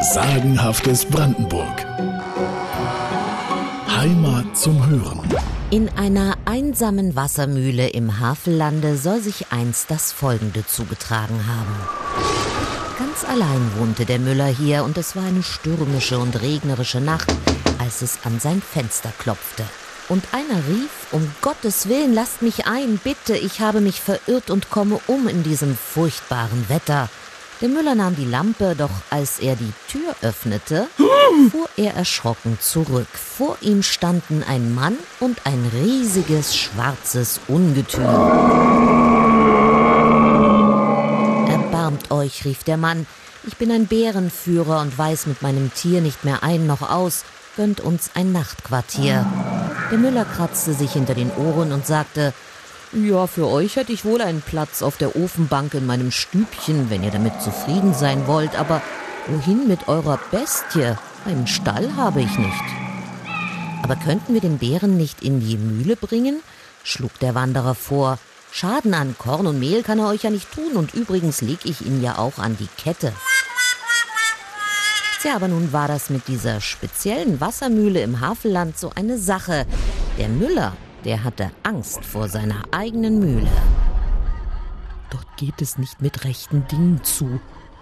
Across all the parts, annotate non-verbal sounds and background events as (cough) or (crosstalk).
Sagenhaftes Brandenburg. Heimat zum Hören. In einer einsamen Wassermühle im Havellande soll sich einst das Folgende zugetragen haben. Ganz allein wohnte der Müller hier und es war eine stürmische und regnerische Nacht, als es an sein Fenster klopfte. Und einer rief, um Gottes Willen, lasst mich ein, bitte, ich habe mich verirrt und komme um in diesem furchtbaren Wetter. Der Müller nahm die Lampe, doch als er die Tür öffnete, (gasps) fuhr er erschrocken zurück. Vor ihm standen ein Mann und ein riesiges schwarzes Ungetüm. Erbarmt euch, rief der Mann, ich bin ein Bärenführer und weiß mit meinem Tier nicht mehr ein noch aus, gönnt uns ein Nachtquartier. Der Müller kratzte sich hinter den Ohren und sagte, ja, für euch hätte ich wohl einen Platz auf der Ofenbank in meinem Stübchen, wenn ihr damit zufrieden sein wollt, aber wohin mit eurer Bestie? Einen Stall habe ich nicht. Aber könnten wir den Bären nicht in die Mühle bringen? schlug der Wanderer vor. Schaden an Korn und Mehl kann er euch ja nicht tun, und übrigens leg ich ihn ja auch an die Kette. Tja, aber nun war das mit dieser speziellen Wassermühle im Havelland so eine Sache. Der Müller der hatte Angst vor seiner eigenen Mühle. Dort geht es nicht mit rechten Dingen zu,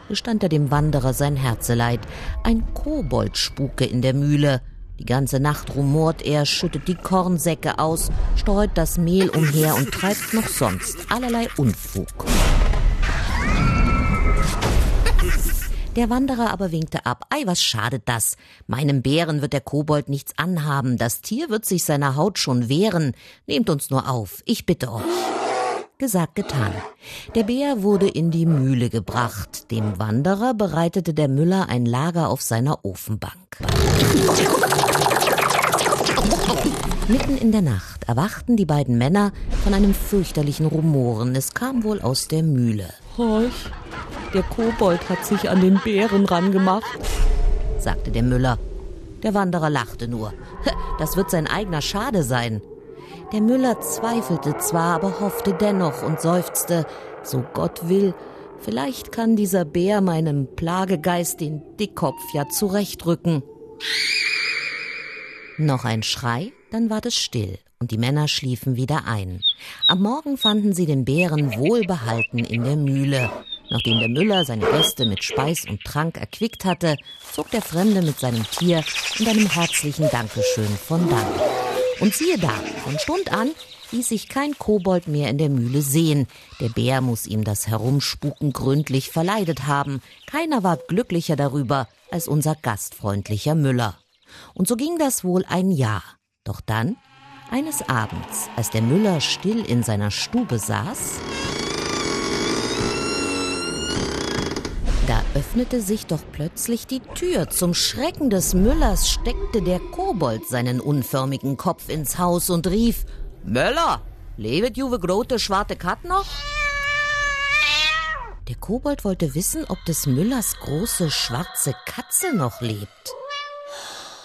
gestand er dem Wanderer sein Herzeleid. Ein Kobold spuke in der Mühle. Die ganze Nacht rumort er, schüttet die Kornsäcke aus, streut das Mehl umher und treibt noch sonst allerlei Unfug. Der Wanderer aber winkte ab. Ei, was schadet das? Meinem Bären wird der Kobold nichts anhaben. Das Tier wird sich seiner Haut schon wehren. Nehmt uns nur auf. Ich bitte euch. Gesagt, getan. Der Bär wurde in die Mühle gebracht. Dem Wanderer bereitete der Müller ein Lager auf seiner Ofenbank. Mitten in der Nacht erwachten die beiden Männer von einem fürchterlichen Rumoren. Es kam wohl aus der Mühle. Horch, der Kobold hat sich an den Bären rangemacht, sagte der Müller. Der Wanderer lachte nur. (laughs) Das wird sein eigener Schade sein. Der Müller zweifelte zwar, aber hoffte dennoch und seufzte, so Gott will, vielleicht kann dieser Bär meinem Plagegeist den Dickkopf ja zurechtrücken. Noch ein Schrei, dann ward es still und die Männer schliefen wieder ein. Am Morgen fanden sie den Bären wohlbehalten in der Mühle. Nachdem der Müller seine Gäste mit Speis und Trank erquickt hatte, zog der Fremde mit seinem Tier und einem herzlichen Dankeschön von dann. Und siehe da, von Stund an ließ sich kein Kobold mehr in der Mühle sehen. Der Bär muss ihm das Herumspuken gründlich verleidet haben. Keiner war glücklicher darüber als unser gastfreundlicher Müller. Und so ging das wohl ein Jahr. Doch dann, eines Abends, als der Müller still in seiner Stube saß, Da öffnete sich doch plötzlich die Tür. Zum Schrecken des Müllers steckte der Kobold seinen unförmigen Kopf ins Haus und rief: Möller, lebt juwe grote schwarte Kat noch? Der Kobold wollte wissen, ob des Müllers große schwarze Katze noch lebt.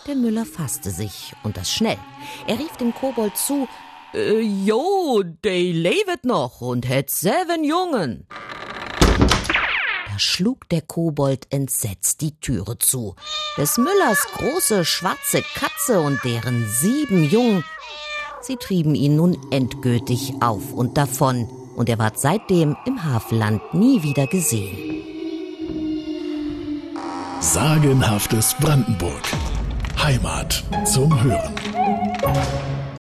Der Müller fasste sich und das schnell. Er rief dem Kobold zu: äh, Jo, de lebt noch und hätt seven Jungen schlug der Kobold entsetzt die Türe zu. Des Müllers große schwarze Katze und deren sieben Jungen, sie trieben ihn nun endgültig auf und davon, und er ward seitdem im Hafenland nie wieder gesehen. Sagenhaftes Brandenburg. Heimat zum Hören.